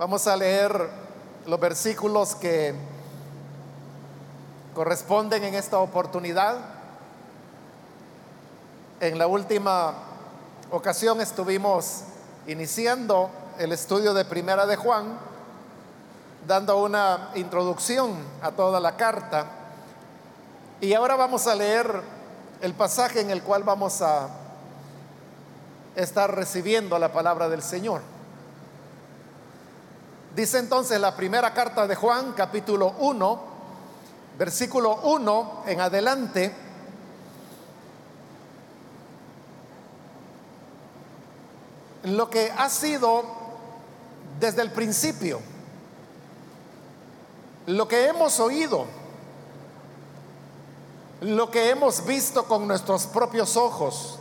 Vamos a leer los versículos que corresponden en esta oportunidad. En la última ocasión estuvimos iniciando el estudio de Primera de Juan, dando una introducción a toda la carta. Y ahora vamos a leer el pasaje en el cual vamos a estar recibiendo la palabra del Señor. Dice entonces la primera carta de Juan, capítulo 1, versículo 1 en adelante. Lo que ha sido desde el principio, lo que hemos oído, lo que hemos visto con nuestros propios ojos,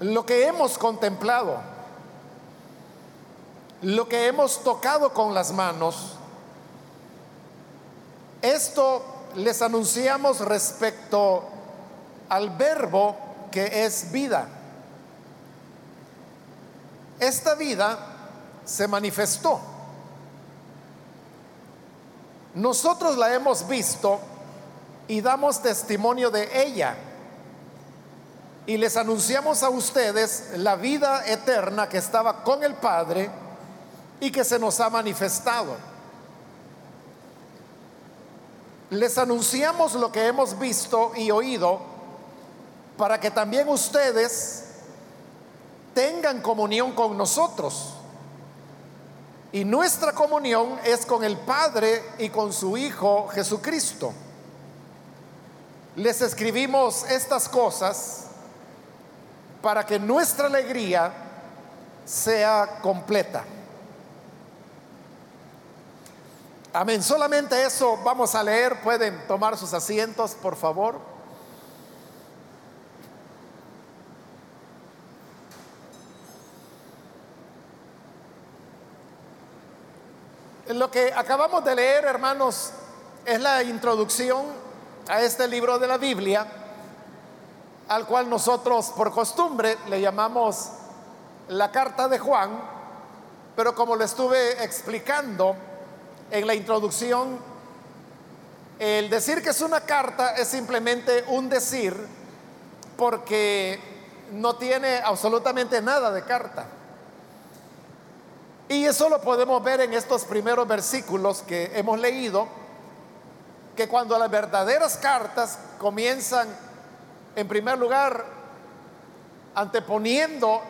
lo que hemos contemplado lo que hemos tocado con las manos, esto les anunciamos respecto al verbo que es vida. Esta vida se manifestó. Nosotros la hemos visto y damos testimonio de ella. Y les anunciamos a ustedes la vida eterna que estaba con el Padre y que se nos ha manifestado. Les anunciamos lo que hemos visto y oído para que también ustedes tengan comunión con nosotros. Y nuestra comunión es con el Padre y con su Hijo Jesucristo. Les escribimos estas cosas para que nuestra alegría sea completa. Amén. Solamente eso vamos a leer. Pueden tomar sus asientos, por favor. Lo que acabamos de leer, hermanos, es la introducción a este libro de la Biblia, al cual nosotros por costumbre le llamamos la carta de Juan, pero como le estuve explicando, en la introducción, el decir que es una carta es simplemente un decir porque no tiene absolutamente nada de carta. Y eso lo podemos ver en estos primeros versículos que hemos leído, que cuando las verdaderas cartas comienzan, en primer lugar, anteponiendo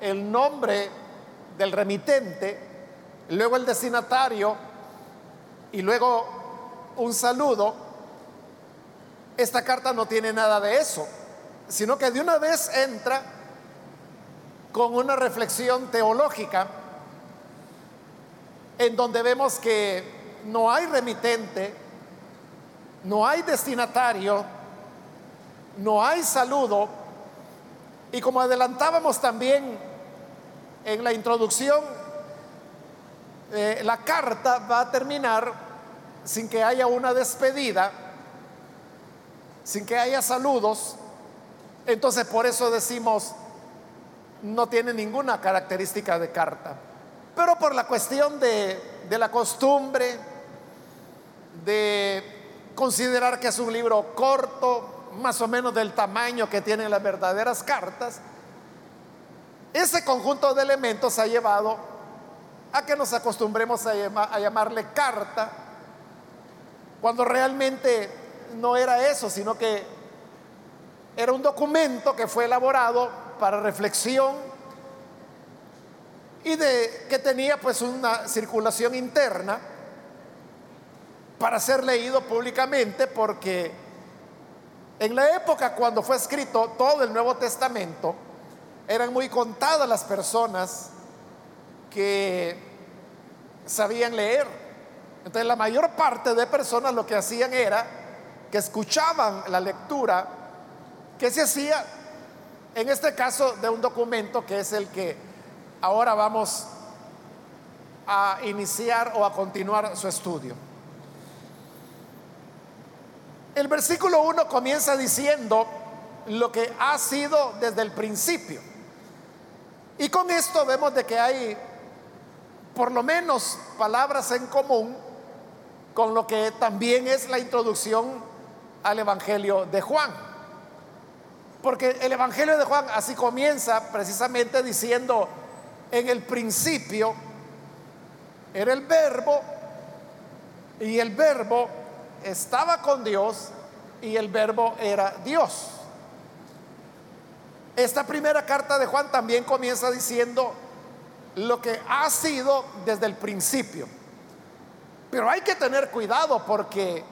el nombre del remitente, luego el destinatario, y luego un saludo, esta carta no tiene nada de eso, sino que de una vez entra con una reflexión teológica en donde vemos que no hay remitente, no hay destinatario, no hay saludo, y como adelantábamos también en la introducción, eh, la carta va a terminar sin que haya una despedida, sin que haya saludos, entonces por eso decimos, no tiene ninguna característica de carta. Pero por la cuestión de, de la costumbre, de considerar que es un libro corto, más o menos del tamaño que tienen las verdaderas cartas, ese conjunto de elementos ha llevado a que nos acostumbremos a, a llamarle carta cuando realmente no era eso, sino que era un documento que fue elaborado para reflexión y de que tenía pues una circulación interna para ser leído públicamente porque en la época cuando fue escrito todo el Nuevo Testamento eran muy contadas las personas que sabían leer entonces la mayor parte de personas lo que hacían era que escuchaban la lectura que se hacía, en este caso, de un documento que es el que ahora vamos a iniciar o a continuar su estudio. El versículo 1 comienza diciendo lo que ha sido desde el principio. Y con esto vemos de que hay por lo menos palabras en común con lo que también es la introducción al Evangelio de Juan. Porque el Evangelio de Juan así comienza precisamente diciendo, en el principio era el verbo y el verbo estaba con Dios y el verbo era Dios. Esta primera carta de Juan también comienza diciendo lo que ha sido desde el principio. Pero hay que tener cuidado porque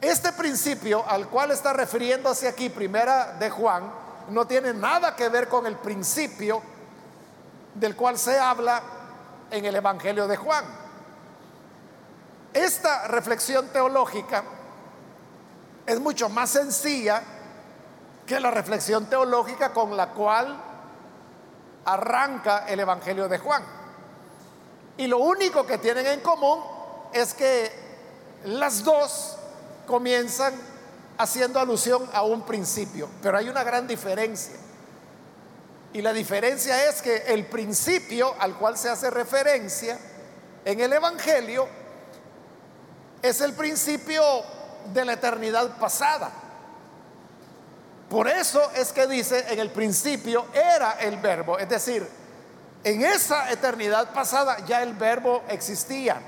este principio al cual está refiriéndose aquí, primera de Juan, no tiene nada que ver con el principio del cual se habla en el Evangelio de Juan. Esta reflexión teológica es mucho más sencilla que la reflexión teológica con la cual arranca el Evangelio de Juan. Y lo único que tienen en común es que las dos comienzan haciendo alusión a un principio, pero hay una gran diferencia. Y la diferencia es que el principio al cual se hace referencia en el Evangelio es el principio de la eternidad pasada. Por eso es que dice en el principio era el verbo, es decir, en esa eternidad pasada ya el verbo existía.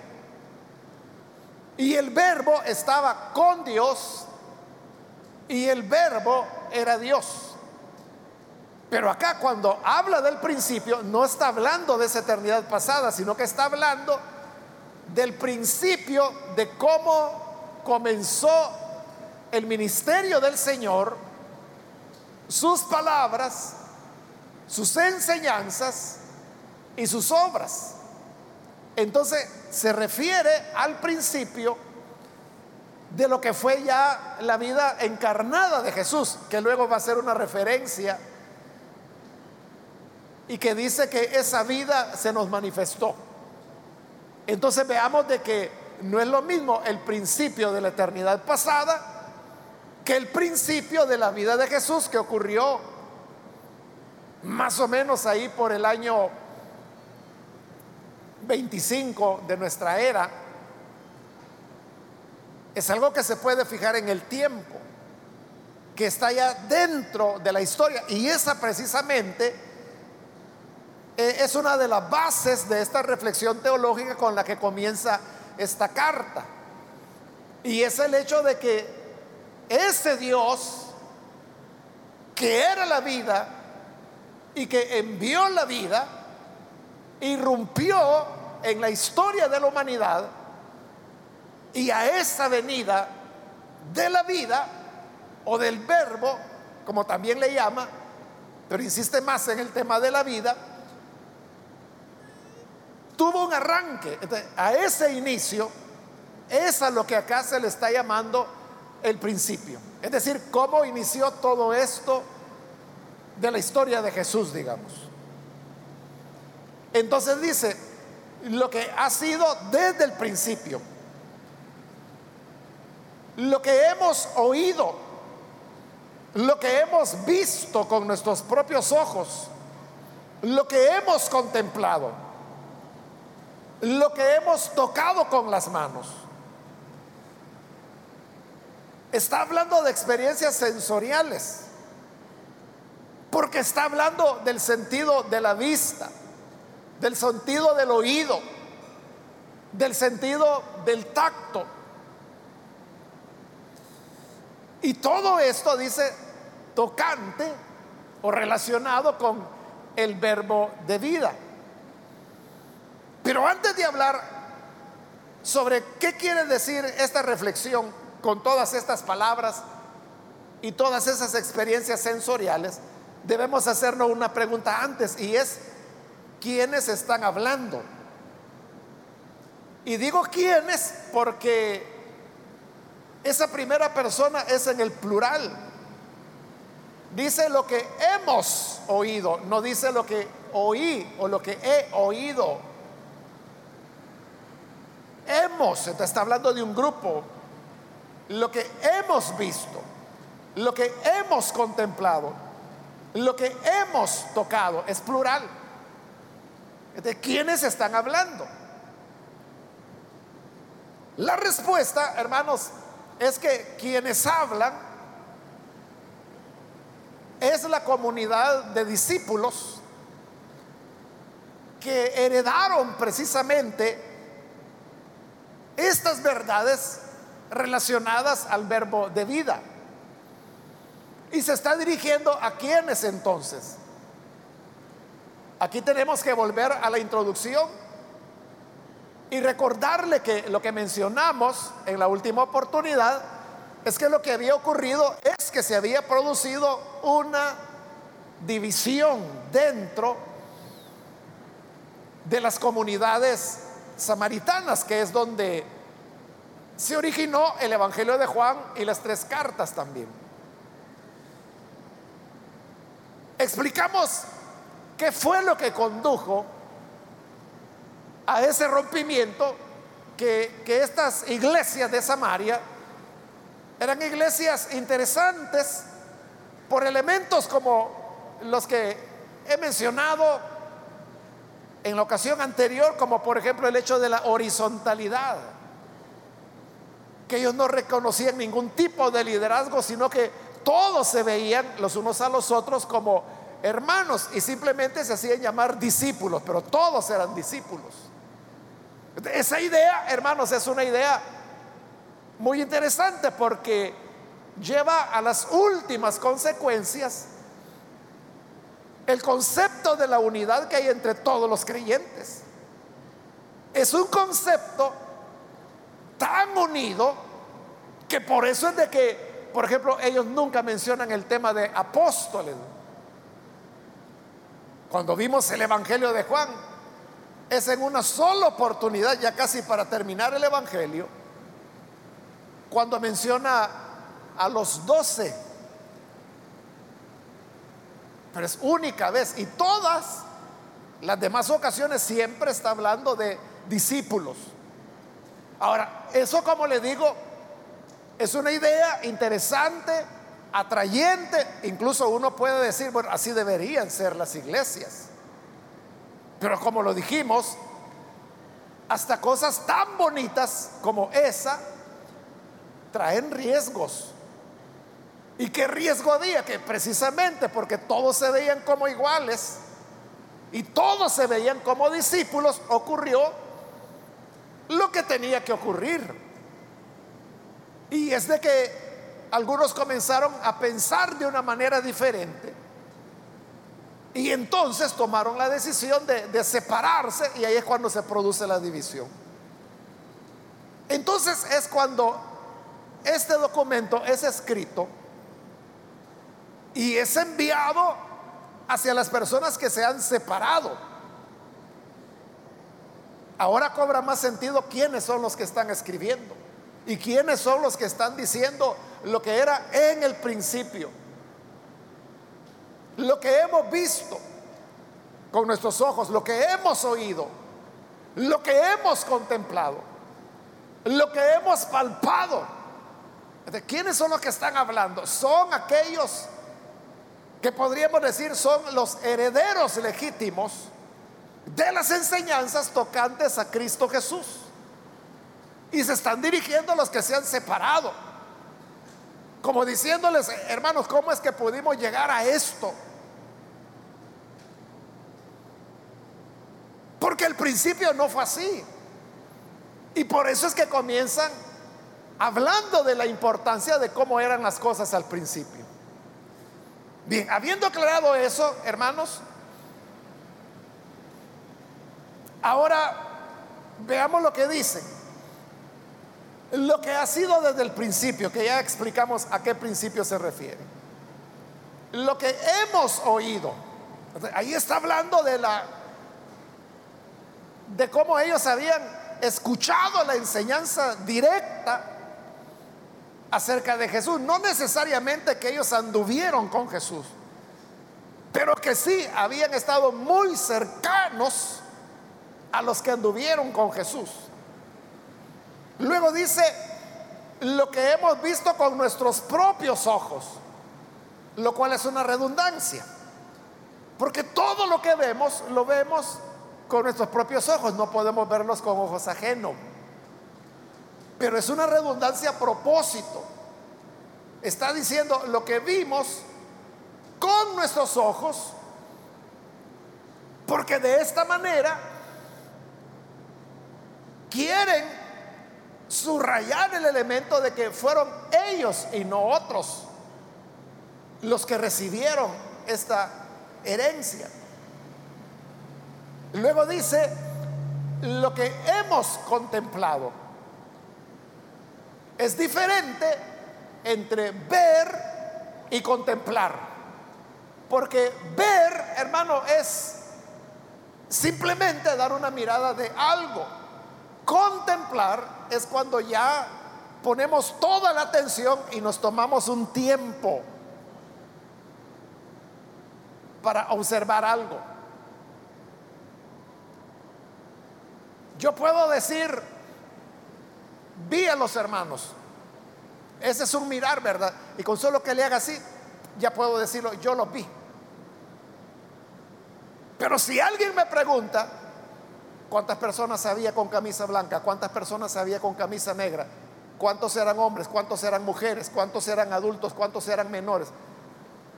Y el verbo estaba con Dios y el verbo era Dios. Pero acá cuando habla del principio no está hablando de esa eternidad pasada, sino que está hablando del principio de cómo comenzó el ministerio del Señor, sus palabras, sus enseñanzas y sus obras. Entonces se refiere al principio de lo que fue ya la vida encarnada de Jesús, que luego va a ser una referencia y que dice que esa vida se nos manifestó. Entonces veamos de que no es lo mismo el principio de la eternidad pasada que el principio de la vida de Jesús que ocurrió más o menos ahí por el año 25 de nuestra era. Es algo que se puede fijar en el tiempo, que está ya dentro de la historia. Y esa precisamente eh, es una de las bases de esta reflexión teológica con la que comienza esta carta. Y es el hecho de que ese Dios, que era la vida y que envió la vida, irrumpió en la historia de la humanidad y a esa venida de la vida o del verbo, como también le llama, pero insiste más en el tema de la vida, tuvo un arranque. a ese inicio es a lo que acá se le está llamando el principio. Es decir, cómo inició todo esto de la historia de Jesús, digamos. Entonces dice, lo que ha sido desde el principio, lo que hemos oído, lo que hemos visto con nuestros propios ojos, lo que hemos contemplado lo que hemos tocado con las manos. Está hablando de experiencias sensoriales, porque está hablando del sentido de la vista, del sentido del oído, del sentido del tacto. Y todo esto dice tocante o relacionado con el verbo de vida. Pero antes de hablar sobre qué quiere decir esta reflexión con todas estas palabras y todas esas experiencias sensoriales, debemos hacernos una pregunta antes y es, ¿quiénes están hablando? Y digo quiénes porque esa primera persona es en el plural. Dice lo que hemos oído, no dice lo que oí o lo que he oído hemos, está hablando de un grupo, lo que hemos visto, lo que hemos contemplado, lo que hemos tocado, es plural. ¿De quiénes están hablando? La respuesta, hermanos, es que quienes hablan es la comunidad de discípulos que heredaron precisamente estas verdades relacionadas al verbo de vida. Y se está dirigiendo a quienes entonces. Aquí tenemos que volver a la introducción y recordarle que lo que mencionamos en la última oportunidad es que lo que había ocurrido es que se había producido una división dentro de las comunidades samaritanas, que es donde se originó el Evangelio de Juan y las tres cartas también. Explicamos qué fue lo que condujo a ese rompimiento que, estas iglesias de Samaria eran iglesias interesantes por elementos como los que he mencionado en la ocasión anterior, como por ejemplo el hecho de la horizontalidad, que ellos no reconocían ningún tipo de liderazgo, sino que todos se veían los unos a los otros como hermanos y simplemente se hacían llamar discípulos, pero todos eran discípulos. Esa idea, hermanos, es una idea muy interesante porque lleva a las últimas consecuencias el concepto de la unidad que hay entre todos los creyentes. Es un concepto tan unido que por eso es de que, por ejemplo, ellos nunca mencionan el tema de apóstoles. Cuando vimos el Evangelio de Juan, es en una sola oportunidad, ya casi para terminar el Evangelio, cuando menciona a los doce. Pero es única vez. Y todas las demás ocasiones siempre está hablando de discípulos. Ahora, eso como le digo, es una idea interesante, atrayente. Incluso uno puede decir, bueno, así deberían ser las iglesias. Pero como lo dijimos, hasta cosas tan bonitas como esa traen riesgos. ¿Y qué riesgo había? Que precisamente porque todos se veían como iguales y todos se veían como discípulos, ocurrió lo que tenía que ocurrir. Y es de que algunos comenzaron a pensar de una manera diferente y entonces tomaron la decisión de, separarse y ahí es cuando se produce la división. Entonces es cuando este documento es escrito y es enviado hacia las personas que se han separado. Ahora cobra más sentido quiénes son los que están escribiendo y quiénes son los que están diciendo lo que era en el principio lo que hemos visto con nuestros ojos, lo que hemos oído, lo que hemos contemplado, lo que hemos palpado. ¿De quiénes son los que están hablando? Son aquellos que podríamos decir son los herederos legítimos de las enseñanzas tocantes a Cristo Jesús. Y se están dirigiendo a los que se han separado. Como diciéndoles, hermanos, ¿cómo es que pudimos llegar a esto? Porque el principio no fue así. Y por eso es que comienzan hablando de la importancia de cómo eran las cosas al principio. Bien, habiendo aclarado eso, hermanos, ahora veamos lo que dicen. Lo que ha sido desde el principio, que ya explicamos a qué principio se refiere. Lo que hemos oído. Ahí está hablando de la de cómo ellos habían escuchado la enseñanza directa acerca de Jesús. No necesariamente que ellos anduvieron con Jesús, pero que sí habían estado muy cercanos a los que anduvieron con Jesús. Luego dice, lo que hemos visto con nuestros propios ojos, lo cual es una redundancia, porque todo lo que vemos lo vemos con nuestros propios ojos, no podemos verlos con ojos ajenos. Pero es una redundancia a propósito. Está diciendo lo que vimos con nuestros ojos, porque de esta manera quieren subrayar el elemento de que fueron ellos y no otros los que recibieron esta herencia. Luego dice, lo que hemos contemplado es diferente entre ver y contemplar. Porque ver, hermano, es simplemente dar una mirada de algo. Contemplar es cuando ya ponemos toda la atención y nos tomamos un tiempo para observar algo. Yo puedo decir, vi a los hermanos. Ese es un mirar, ¿verdad? Y con solo que le haga así, ya puedo decirlo, yo los vi. Pero si alguien me pregunta, ¿cuántas personas había con camisa blanca? ¿Cuántas personas había con camisa negra? ¿Cuántos eran hombres? ¿Cuántos eran mujeres? ¿Cuántos eran adultos? ¿Cuántos eran menores?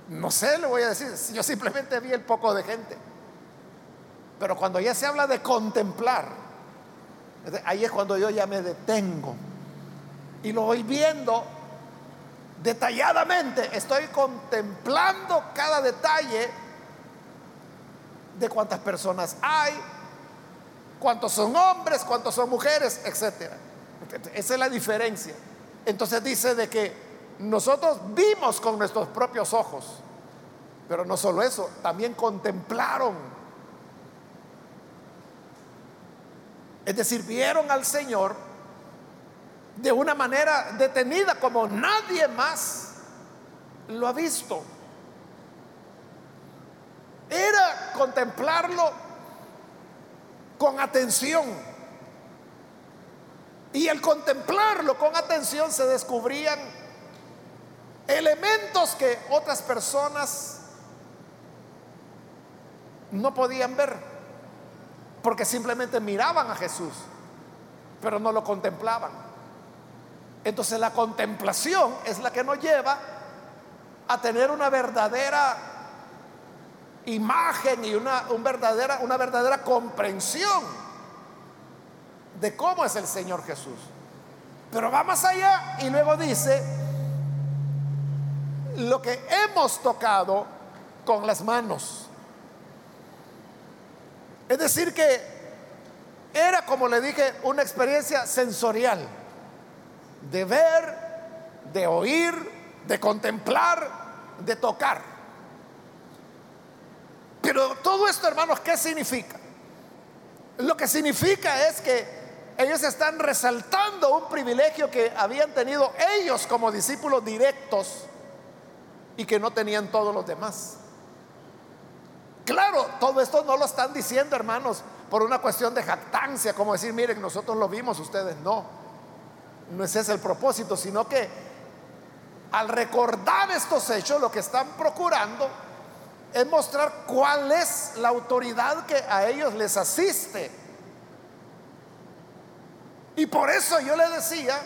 No sé, le voy a decir, yo simplemente vi el poco de gente. Pero cuando ya se habla de contemplar, Ahí es cuando yo ya me detengo y lo voy viendo detalladamente. Estoy contemplando cada detalle de cuántas personas hay, cuántos son hombres, cuántos son mujeres, etc. Esa es la diferencia. Entonces dice de que nosotros vimos con nuestros propios ojos, pero no solo eso, también contemplaron Es decir, vieron al Señor de una manera detenida como nadie más lo ha visto. Era contemplarlo con atención. Y al contemplarlo con atención se descubrían elementos que otras personas no podían ver porque simplemente miraban a Jesús, pero no lo contemplaban. Entonces la contemplación es la que nos lleva a tener una verdadera imagen y una, verdadera, una verdadera comprensión de cómo es el Señor Jesús. Pero va más allá y luego dice, lo que hemos tocado con las manos. Es decir, que era, como le dije, una experiencia sensorial, de ver, de oír, de contemplar, de tocar. Pero todo esto, hermanos, ¿qué significa? Lo que significa es que ellos están resaltando un privilegio que habían tenido ellos como discípulos directos y que no tenían todos los demás. Claro, todo esto no lo están diciendo, hermanos, por una cuestión de jactancia, como decir, miren, nosotros lo vimos, ustedes no. No es ese el propósito, sino que al recordar estos hechos, lo que están procurando es mostrar cuál es la autoridad que a ellos les asiste. Y por eso yo le decía,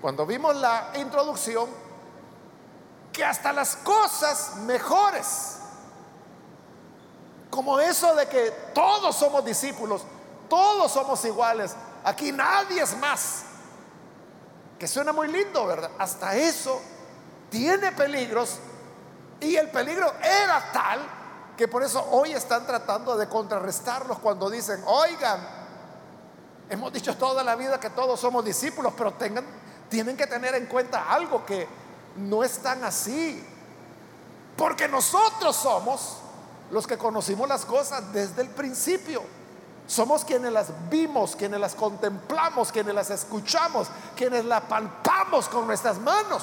cuando vimos la introducción, que hasta las cosas mejores como eso de que todos somos discípulos, todos somos iguales, aquí nadie es más. Que suena muy lindo, ¿verdad? Hasta eso tiene peligros y el peligro era tal que por eso hoy están tratando de contrarrestarlos cuando dicen, oigan, hemos dicho toda la vida que todos somos discípulos, pero tengan, tienen que tener en cuenta algo que no es tan así. Porque nosotros somos los que conocimos las cosas desde el principio. Somos quienes las vimos, quienes las contemplamos, quienes las escuchamos, quienes las palpamos con nuestras manos.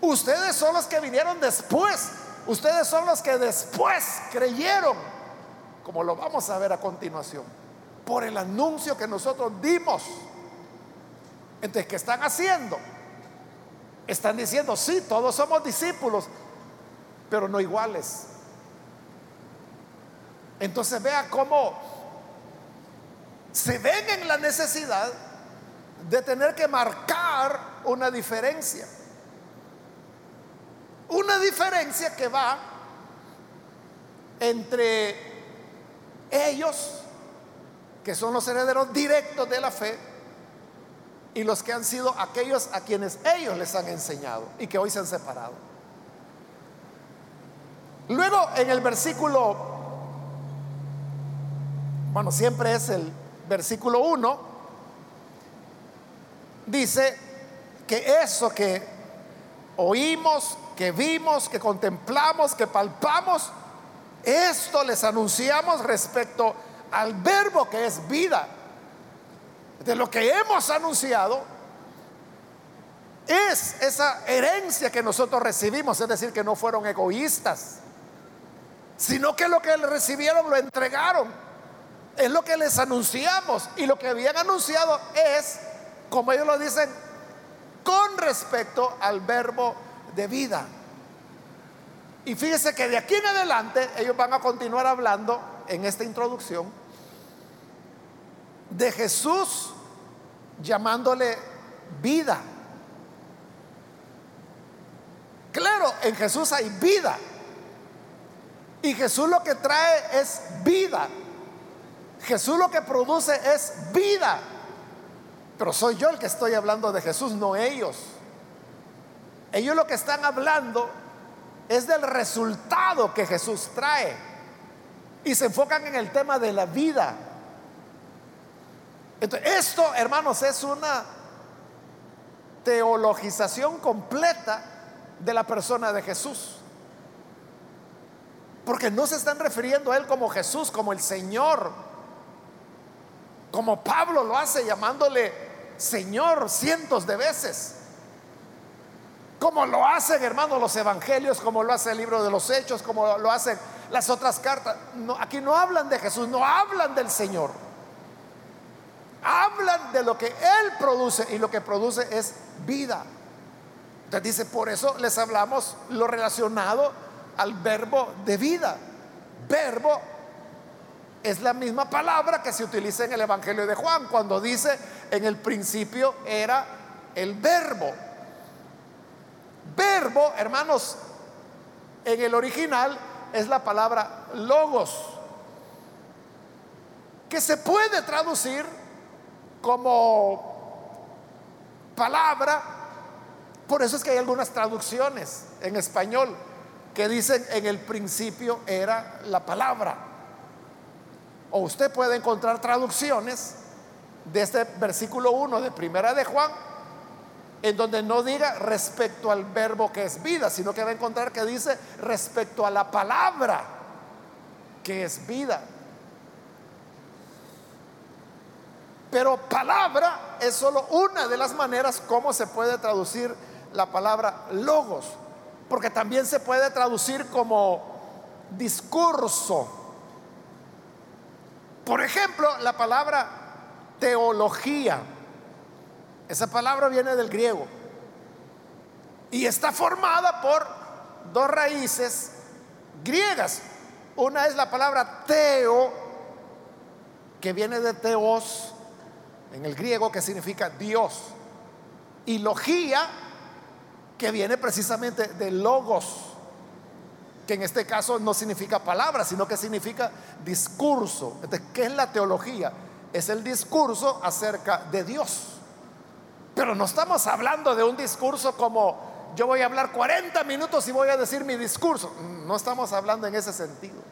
Ustedes son los que vinieron después. Ustedes son los que después creyeron, como lo vamos a ver a continuación, por el anuncio que nosotros dimos. Entonces, ¿qué están haciendo? Están diciendo, sí, todos somos discípulos, pero no iguales. Entonces vea cómo se ven en la necesidad de tener que marcar una diferencia. Una diferencia que va entre ellos, que son los herederos directos de la fe, y los que han sido aquellos a quienes ellos les han enseñado y que hoy se han separado. Luego en el versículo, bueno, siempre es el versículo 1, dice que eso que oímos, que vimos, que contemplamos, que palpamos, esto les anunciamos respecto al verbo que es vida. De lo que hemos anunciado es esa herencia que nosotros recibimos, es decir, que no fueron egoístas, sino que lo que recibieron lo entregaron. Es lo que les anunciamos y lo que habían anunciado es, como ellos lo dicen, con respecto al verbo de vida. Y fíjese que de aquí en adelante ellos van a continuar hablando en esta introducción de Jesús llamándole vida. Claro, en Jesús hay vida. Y Jesús lo que trae es vida. Jesús lo que produce es vida. Pero soy yo el que estoy hablando de Jesús, no ellos. Ellos lo que están hablando es del resultado que Jesús trae. Y se enfocan en el tema de la vida. Entonces, esto, hermanos, es una teologización completa de la persona de Jesús. Porque no se están refiriendo a Él como Jesús, como el Señor, como Pablo lo hace llamándole Señor cientos de veces. Como lo hacen, hermanos, los evangelios, como lo hace el libro de los Hechos, como lo hacen las otras cartas. Aquí no hablan de Jesús, no hablan del Señor. Hablan de lo que Él produce y lo que produce es vida. Entonces dice, por eso les hablamos lo relacionado al verbo de vida. Verbo es la misma palabra que se utiliza en el Evangelio de Juan cuando dice, en el principio era el verbo. Verbo, hermanos, en el original es la palabra logos, que se puede traducir como palabra. Por eso es que hay algunas traducciones en español que dicen en el principio era la palabra. O usted puede encontrar traducciones de este versículo 1 de Primera de Juan, en donde no diga respecto al verbo que es vida, sino que va a encontrar que dice respecto a la palabra que es vida. Pero palabra es solo una de las maneras como se puede traducir la palabra logos, porque también se puede traducir como discurso. Por ejemplo, la palabra teología. Esa palabra viene del griego y está formada por dos raíces griegas. Una es la palabra teo, que viene de teos, en el griego que significa Dios, y logía, que viene precisamente de logos, que en este caso no significa palabra, sino que significa discurso. Entonces, ¿qué es la teología? Es el discurso acerca de Dios. Pero no estamos hablando de un discurso como yo voy a hablar 40 minutos y voy a decir mi discurso. No estamos hablando en ese sentido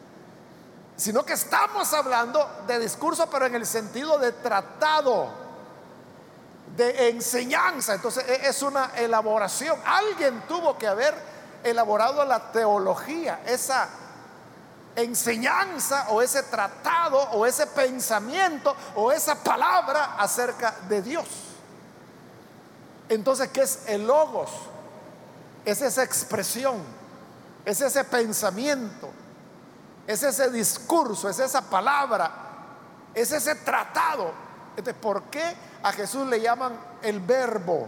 sino que estamos hablando de discurso, pero en el sentido de tratado, de enseñanza. Entonces e, es una elaboración. Alguien tuvo que haber elaborado la teología, esa enseñanza o ese tratado o ese pensamiento o esa palabra acerca de Dios. Entonces, ¿qué es el logos? Es esa expresión, es ese pensamiento, es ese discurso, es esa palabra, es ese tratado. Entonces, ¿por qué a Jesús le llaman el verbo?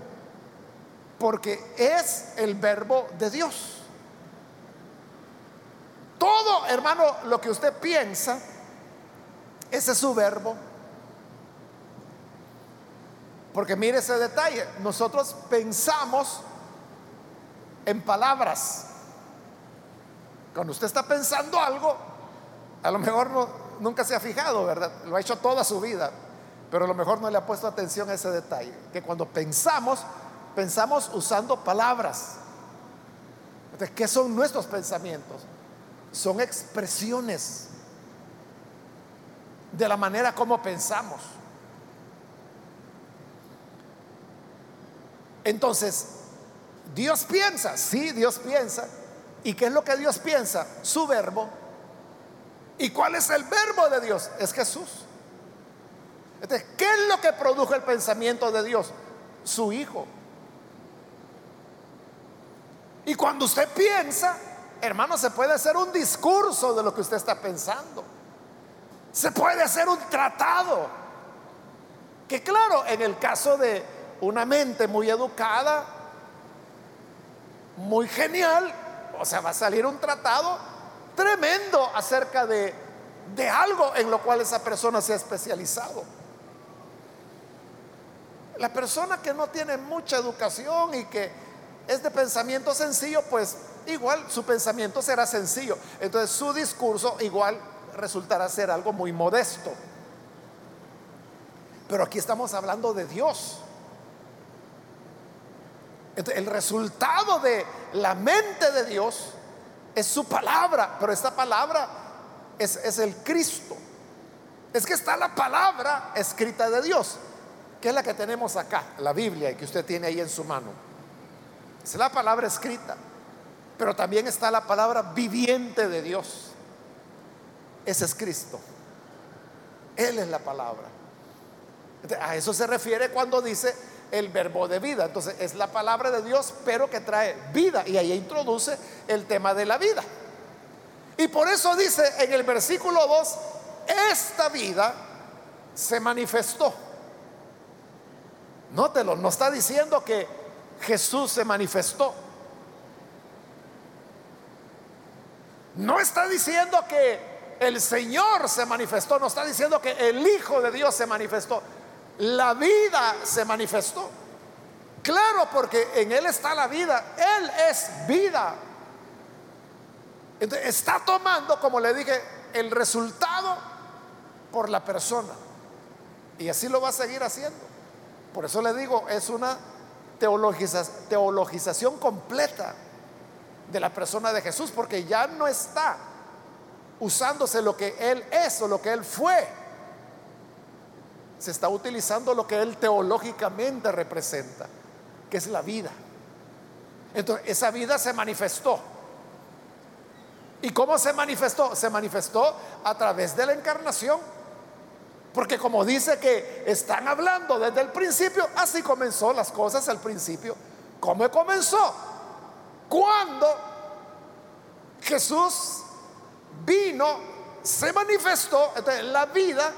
Porque es el verbo de Dios. Todo, hermano, lo que usted piensa Ese es su verbo. Porque mire ese detalle, nosotros pensamos en palabras. Cuando usted está pensando algo, a lo mejor no, nunca se ha fijado, ¿verdad? Lo ha hecho toda su vida, pero a lo mejor no le ha puesto atención a ese detalle, que cuando pensamos, pensamos usando palabras. Entonces, ¿qué son nuestros pensamientos? Son expresiones de la manera como pensamos. Entonces, Dios piensa, sí, Dios piensa. ¿Y qué es lo que Dios piensa? Su verbo. ¿Y cuál es el verbo de Dios? Es Jesús. Entonces, ¿qué es lo que produjo el pensamiento de Dios? Su Hijo. Y cuando usted piensa, hermano, se puede hacer un discurso de lo que usted está pensando. Se puede hacer un tratado. Que claro, en el caso de una mente muy educada, muy genial, o sea, va a salir un tratado tremendo acerca de, de algo en lo cual esa persona se ha especializado. La persona que no tiene mucha educación y que es de pensamiento sencillo, pues igual su pensamiento será sencillo. Entonces su discurso igual resultará ser algo muy modesto. Pero aquí estamos hablando de Dios el resultado de la mente de Dios es su palabra, pero esta palabra es, es el Cristo. Es que está la palabra escrita de Dios, que es la que tenemos acá, la Biblia, que usted tiene ahí en su mano. Es la palabra escrita, pero también está la palabra viviente de Dios. Ese es Cristo. Él es la palabra. A eso se refiere cuando dice el verbo de vida. Entonces es la palabra de Dios, pero que trae vida. Y ahí introduce el tema de la vida. Y por eso dice en el versículo 2, esta vida se manifestó. Nótelo, no está diciendo que Jesús se manifestó. No está diciendo que el Señor se manifestó, no está diciendo que el Hijo de Dios se manifestó la vida se manifestó. Claro, porque en Él está la vida. Él es vida. Entonces, está tomando, como le dije, el resultado por la persona. Y así lo va a seguir haciendo. Por eso le digo, es una teologización completa de la persona de Jesús, porque ya no está usándose lo que Él es o lo que Él fue se está utilizando lo que él teológicamente representa, que es la vida. Entonces, esa vida se manifestó. ¿Y cómo se manifestó? Se manifestó a través de la encarnación. Porque como dice que están hablando desde el principio, así comenzó las cosas al principio. ¿Cómo comenzó? Cuando Jesús vino, se manifestó, entonces la vida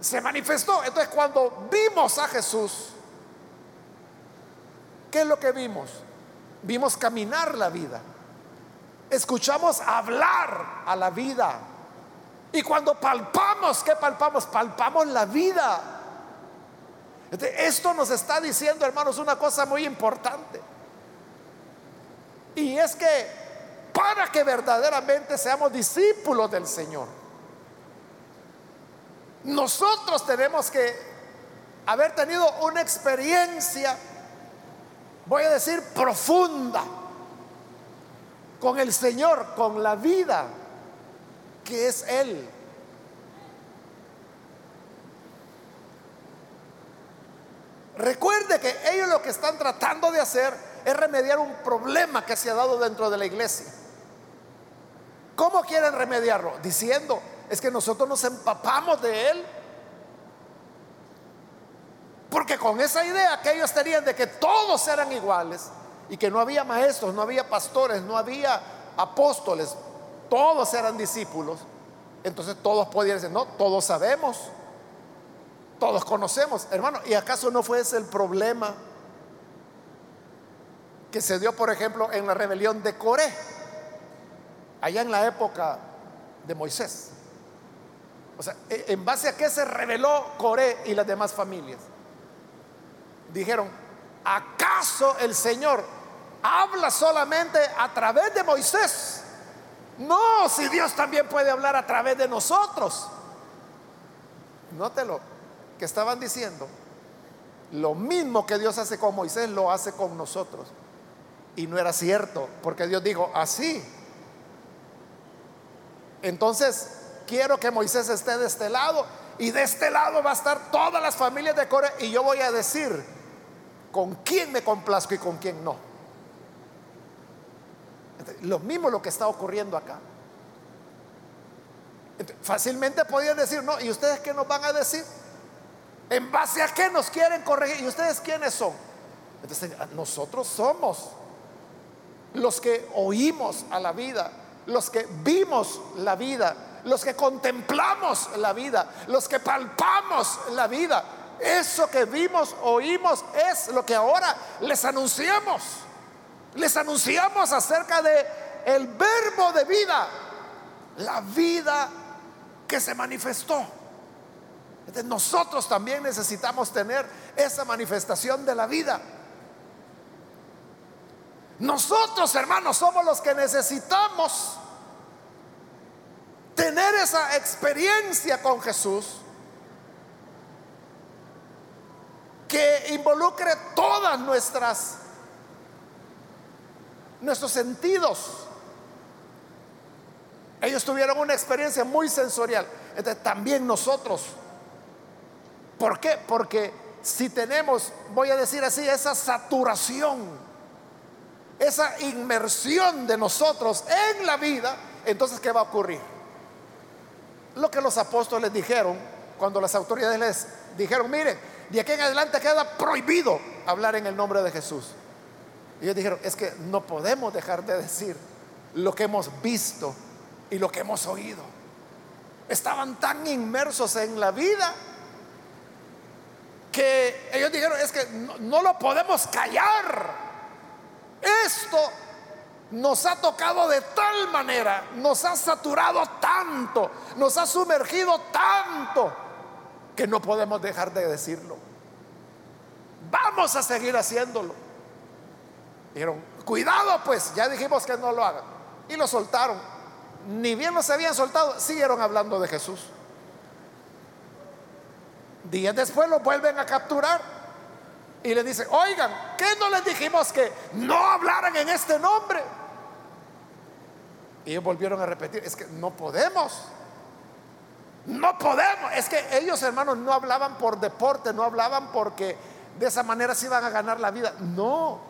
se manifestó. Entonces cuando vimos a Jesús, ¿qué es lo que vimos? Vimos caminar la vida. Escuchamos hablar a la vida. Y cuando palpamos, ¿qué palpamos? Palpamos la vida. esto nos está diciendo, hermanos, una cosa muy importante. Y es que para que verdaderamente seamos discípulos del Señor, nosotros tenemos que haber tenido una experiencia, voy a decir, profunda con el Señor, con la vida que es Él. Recuerde que ellos lo que están tratando de hacer es remediar un problema que se ha dado dentro de la iglesia. ¿Cómo quieren remediarlo? Diciendo, es que nosotros nos empapamos de Él. Porque con esa idea que ellos tenían de que todos eran iguales y que no había maestros, no había pastores, no había apóstoles, todos eran discípulos, entonces todos podían decir, no, todos sabemos, todos conocemos, hermano, ¿y acaso no fue ese el problema que se dio, por ejemplo, en la rebelión de Coré, allá en la época de Moisés? O sea, e, ¿en base a qué se reveló Coré y las demás familias? Dijeron, ¿acaso el Señor habla solamente a través de Moisés? No, si Dios también puede hablar a través de nosotros. Nótelo, que estaban diciendo, lo mismo que Dios hace con Moisés, lo hace con nosotros. Y no era cierto, porque Dios dijo, así. Entonces, quiero que Moisés esté de este lado y de este lado va a estar todas las familias de Corea y yo voy a decir con quién me complazco y con quién no. lo mismo lo que está ocurriendo acá. fácilmente podían decir, no, ¿y ustedes qué nos van a decir? ¿En base a qué nos quieren corregir? ¿Y ustedes quiénes son? Entonces, nosotros somos los que oímos a la vida, los que vimos la vida, los que contemplamos la vida, los que palpamos la vida. Eso que vimos, oímos, es lo que ahora les anunciamos. Les anunciamos acerca de el verbo de vida, la vida que se manifestó. Nosotros también necesitamos tener esa manifestación de la vida. Nosotros, hermanos, somos los que necesitamos tener esa experiencia con Jesús que involucre todas nuestras nuestros sentidos. Ellos tuvieron una experiencia muy sensorial. Entonces también nosotros. ¿Por qué? Porque si tenemos, voy a decir así, esa saturación esa inmersión de nosotros en la vida, entonces ¿qué va a ocurrir? Lo que los apóstoles dijeron cuando las autoridades les dijeron, miren, de aquí en adelante queda prohibido hablar en el nombre de Jesús. Y ellos dijeron, es que no podemos dejar de decir lo que hemos visto y lo que hemos oído. Estaban tan inmersos en la vida que ellos dijeron, es que no, no lo podemos callar. Esto nos ha tocado de tal manera, nos ha saturado tanto, nos ha sumergido tanto, que no podemos dejar de decirlo. Vamos a seguir haciéndolo. Dijeron, cuidado pues, ya dijimos que no lo hagan. Y lo soltaron. Ni bien los habían soltado, siguieron hablando de Jesús. Días después lo vuelven a capturar y le dice, oigan, ¿qué no les dijimos que no hablaran en este nombre? Y ellos volvieron a repetir, es que no podemos. No podemos. Es que ellos, hermanos, no hablaban por deporte, no hablaban porque de esa manera se iban a ganar la vida. No.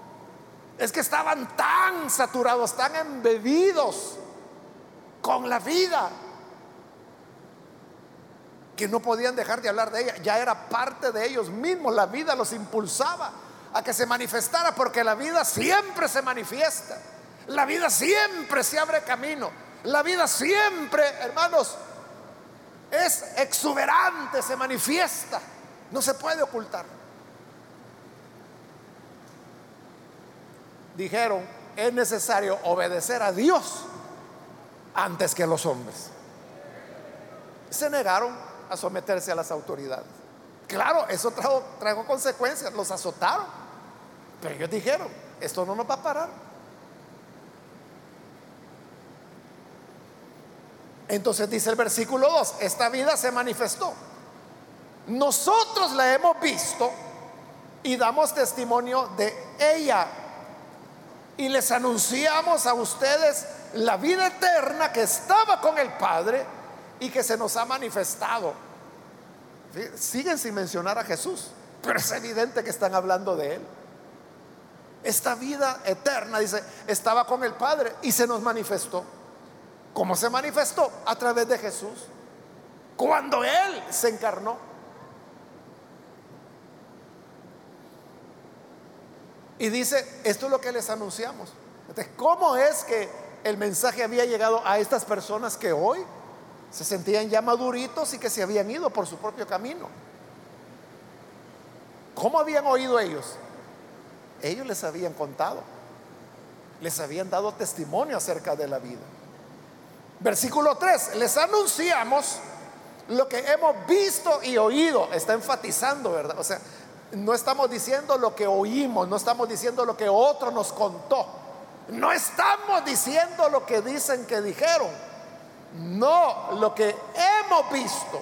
Es que estaban tan saturados, tan embebidos con la vida que no podían dejar de hablar de ella. Ya era parte de ellos mismos. La vida los impulsaba a que se manifestara porque la vida siempre se manifiesta. La vida siempre se abre camino. La vida siempre, hermanos, es exuberante, se manifiesta. No se puede ocultar. Dijeron, es necesario obedecer a Dios antes que a los hombres. Se negaron a someterse a las autoridades. Claro, eso trajo, trajo consecuencias, los azotaron. Pero ellos dijeron, esto no nos va a parar. Entonces dice el versículo 2, esta vida se manifestó. Nosotros la hemos visto y damos testimonio de ella. Y les anunciamos a ustedes la vida eterna que estaba con el Padre y que se nos ha manifestado. Siguen sin mencionar a Jesús, pero es evidente que están hablando de Él. Esta vida eterna, dice, estaba con el Padre y se nos manifestó. ¿Cómo se manifestó? A través de Jesús. Cuando Él se encarnó. Y dice, esto es lo que les anunciamos. ¿cómo es que el mensaje había llegado a estas personas que hoy se sentían ya maduritos y que se habían ido por su propio camino. ¿Cómo habían oído ellos? Ellos les habían contado, les habían dado testimonio acerca de la vida. Versículo 3, les anunciamos lo que hemos visto y oído, está enfatizando, ¿verdad? O sea, no estamos diciendo lo que oímos, no estamos diciendo lo que otro nos contó, no estamos diciendo lo que dicen que dijeron, no, lo que hemos visto,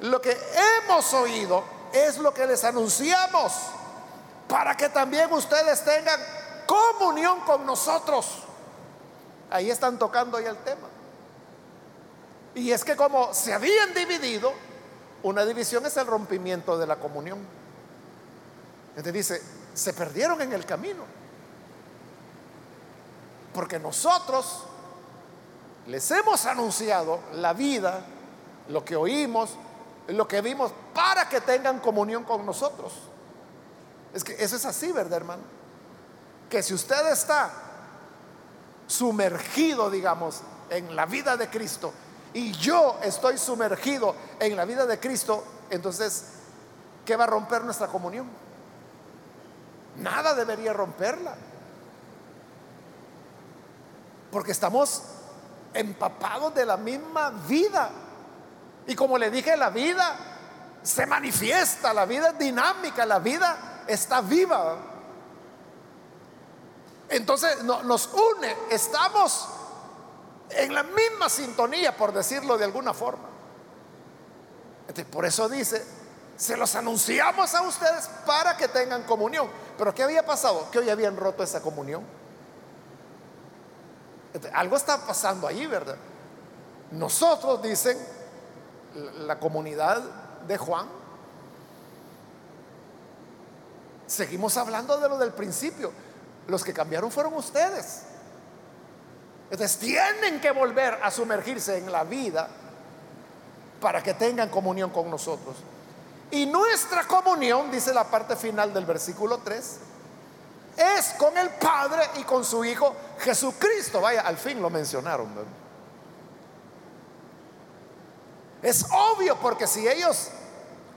lo que hemos oído es lo que les anunciamos, para que también ustedes tengan comunión con nosotros. Ahí están tocando ya el tema. Y es que como se habían dividido, una división es el rompimiento de la comunión. Entonces dice, se perdieron en el camino. Porque nosotros les hemos anunciado la vida, lo que oímos, lo que vimos, para que tengan comunión con nosotros. Es que eso es así, ¿verdad, hermano? Que si usted está sumergido, digamos, en la vida de Cristo, y yo estoy sumergido en la vida de Cristo, entonces, ¿qué va a romper nuestra comunión? Nada debería romperla. Porque estamos empapados de la misma vida. Y como le dije, la vida se manifiesta, la vida es dinámica, la vida está viva. Entonces nos une, estamos en la misma sintonía, por decirlo de alguna forma. por eso dice, se los anunciamos a ustedes para que tengan comunión. Pero ¿qué había pasado? Que hoy habían roto esa comunión. algo está pasando ahí, ¿verdad? Nosotros, dicen la comunidad de Juan, seguimos hablando de lo del principio. Los que cambiaron fueron ustedes. Entonces tienen que volver a sumergirse en la vida para que tengan comunión con nosotros. Y nuestra comunión, dice la parte final del versículo 3, es con el Padre y con su Hijo Jesucristo. Vaya, al fin lo mencionaron. Es obvio porque si ellos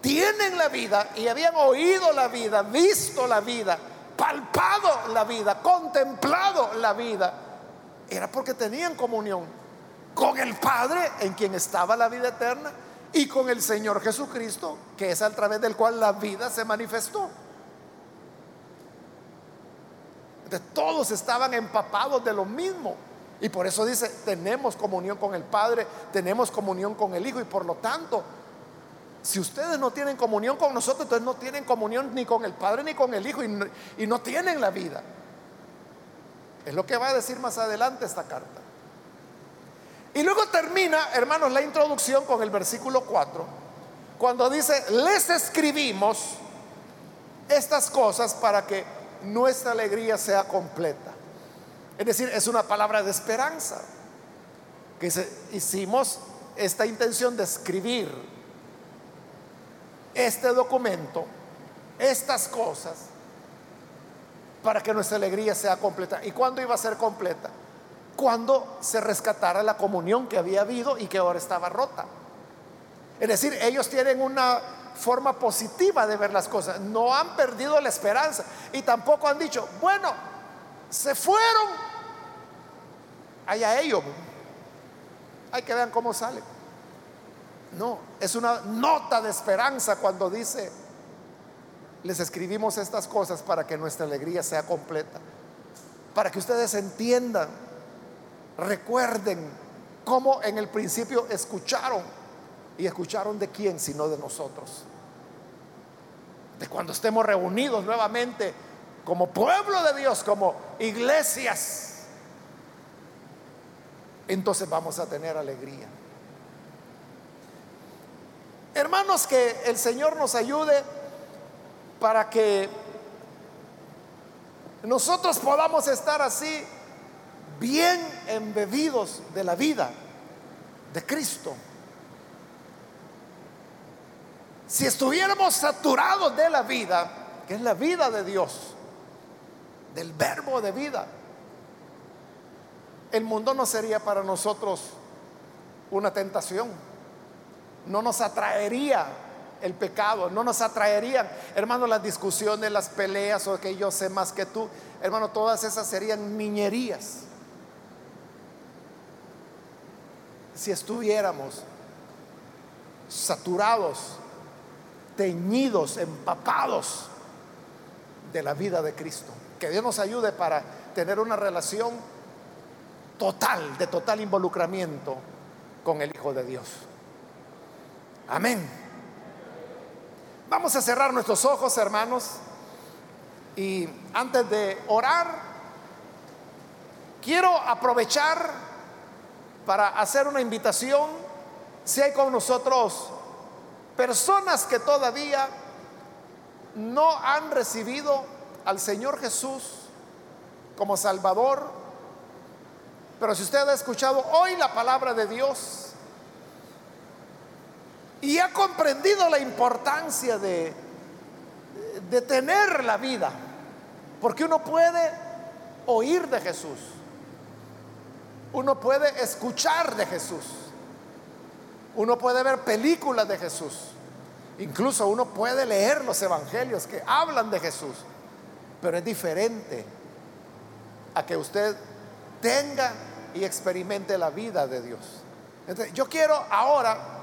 tienen la vida y habían oído la vida, visto la vida, palpado la vida, contemplado la vida, era porque tenían comunión con el Padre en quien estaba la vida eterna y con el Señor Jesucristo, que es a través del cual la vida se manifestó. todos estaban empapados de lo mismo. Y por eso dice, tenemos comunión con el Padre, tenemos comunión con el Hijo y por lo tanto, si ustedes no tienen comunión con nosotros, entonces no tienen comunión ni con el Padre ni con el Hijo y no, y no tienen la vida. Es lo que va a decir más adelante esta carta. Y luego termina, hermanos, la introducción con el versículo 4, cuando dice, les escribimos estas cosas para que nuestra alegría sea completa. Es decir, es una palabra de esperanza, que hicimos esta intención de escribir este documento, estas cosas, para que nuestra alegría sea completa. ¿Y cuándo iba a ser completa? Cuando se rescatara la comunión que había habido y que ahora estaba rota. Es decir, ellos tienen una forma positiva de ver las cosas. No han perdido la esperanza y tampoco han dicho, bueno, se fueron. Allá ellos. Hay que ver cómo sale. No, es una nota de esperanza cuando dice, les escribimos estas cosas para que nuestra alegría sea completa. Para que ustedes entiendan, recuerden cómo en el principio escucharon. ¿Y escucharon de quién sino de nosotros? De cuando estemos reunidos nuevamente como pueblo de Dios, como iglesias. Entonces vamos a tener alegría. Hermanos, que el Señor nos ayude para que nosotros podamos estar así bien embebidos de la vida de Cristo. Si estuviéramos saturados de la vida, que es la vida de Dios, del verbo de vida, el mundo no sería para nosotros una tentación, no nos atraería el pecado, no nos atraerían, hermano, las discusiones, las peleas o que yo sé más que tú, hermano, todas esas serían niñerías. Si estuviéramos saturados, teñidos, empapados de la vida de Cristo. Que Dios nos ayude para tener una relación total, de total involucramiento con el Hijo de Dios. Amén. Vamos a cerrar nuestros ojos, hermanos. Y antes de orar, quiero aprovechar para hacer una invitación. Si hay con nosotros personas que todavía no han recibido al Señor Jesús como Salvador, pero si usted ha escuchado hoy la palabra de Dios y ha comprendido la importancia de, de tener la vida, porque uno puede oír de Jesús, uno puede escuchar de Jesús, uno puede ver películas de Jesús, incluso uno puede leer los evangelios que hablan de Jesús, pero es diferente a que usted tenga y experimente la vida de Dios. Yo quiero ahora,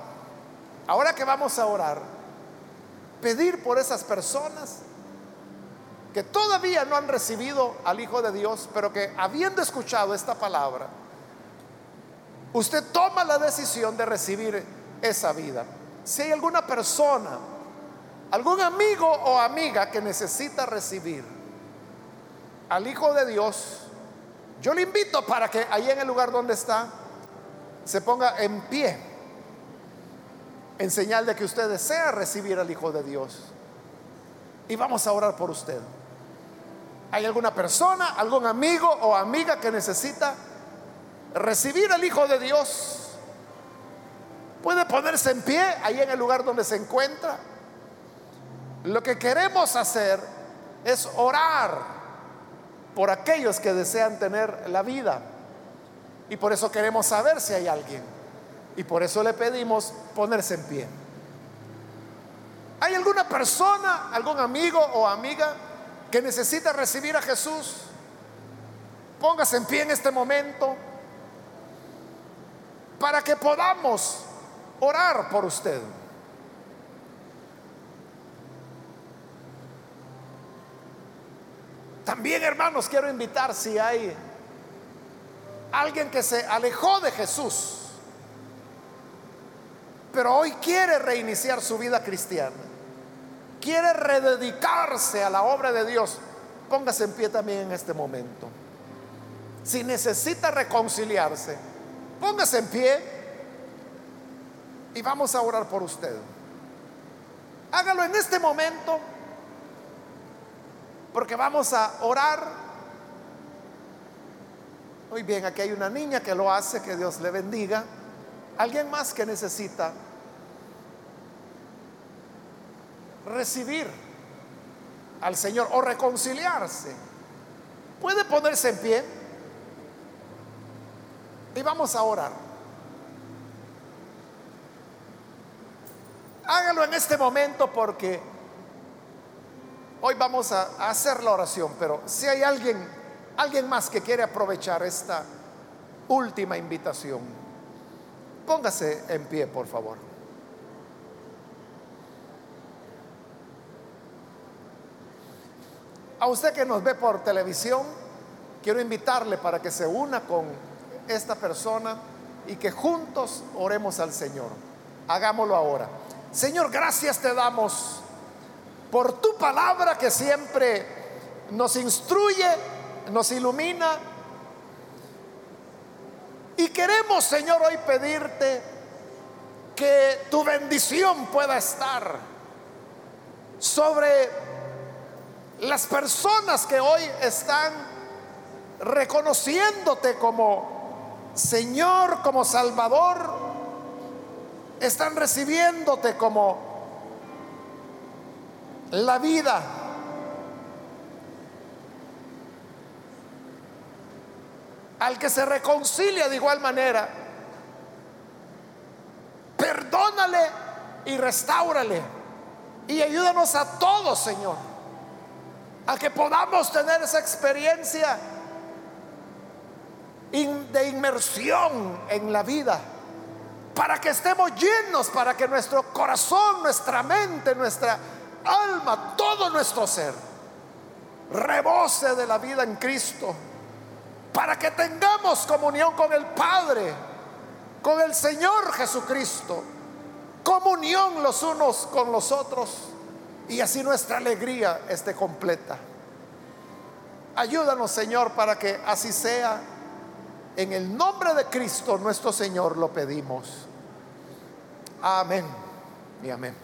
ahora que vamos a orar, pedir por esas personas que todavía no han recibido al Hijo de Dios, pero que habiendo escuchado esta palabra, usted toma la decisión de recibir esa vida. Si hay alguna persona, algún amigo o amiga que necesita recibir al Hijo de Dios, yo le invito para que ahí en el lugar donde está se ponga en pie, en señal de que usted desea recibir al Hijo de Dios. Y vamos a orar por usted. ¿Hay alguna persona, algún amigo o amiga que necesita recibir al Hijo de Dios? Puede ponerse en pie ahí en el lugar donde se encuentra. Lo que queremos hacer es orar por aquellos que desean tener la vida. Y por eso queremos saber si hay alguien. Y por eso le pedimos ponerse en pie. ¿Hay alguna persona, algún amigo o amiga que necesita recibir a Jesús, póngase en pie en este momento para que podamos orar por usted. También, hermanos, quiero invitar si hay alguien que se alejó de Jesús, pero hoy quiere reiniciar su vida cristiana quiere rededicarse a la obra de Dios, póngase en pie también en este momento. Si necesita reconciliarse, póngase en pie y vamos a orar por usted. Hágalo en este momento, porque vamos a orar. Muy bien, aquí hay una niña que lo hace, que Dios le bendiga. Alguien más que necesita recibir al Señor o reconciliarse, puede ponerse en pie y vamos a orar. Hágalo en este momento porque hoy vamos a hacer la oración, pero si hay alguien, alguien más que quiere aprovechar esta última invitación, póngase en pie, por favor. A usted que nos ve por televisión, quiero invitarle para que se una con esta persona y que juntos oremos al Señor. Hagámoslo ahora. Señor, gracias te damos por tu palabra que siempre nos instruye, nos ilumina. Y queremos, Señor, hoy pedirte que tu bendición pueda estar sobre las personas que hoy están reconociéndote como Señor, como Salvador, están recibiéndote como la vida. Al que se reconcilia de igual manera, perdónale y restáurale. Y ayúdanos a todos, Señor a que podamos tener esa experiencia de inmersión en la vida para que estemos llenos, para que nuestro corazón, nuestra mente, nuestra alma, todo nuestro ser rebose de la vida en Cristo, para que tengamos comunión con el Padre, con el Señor Jesucristo, comunión los unos con los otros y así nuestra alegría esté completa. Ayúdanos, Señor, para que así sea. En el nombre de Cristo nuestro Señor lo pedimos. Amén y amén.